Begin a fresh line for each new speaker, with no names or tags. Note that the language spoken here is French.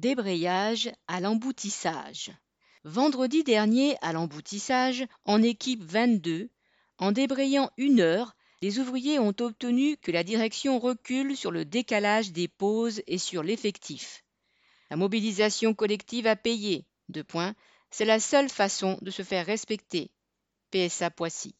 Débrayage à l'emboutissage. Vendredi dernier, à l'emboutissage, en équipe 22, en débrayant une heure, les ouvriers ont obtenu que la direction recule sur le décalage des pauses et sur l'effectif. La mobilisation collective a payé. Deux points. C'est la seule façon de se faire respecter. PSA Poissy.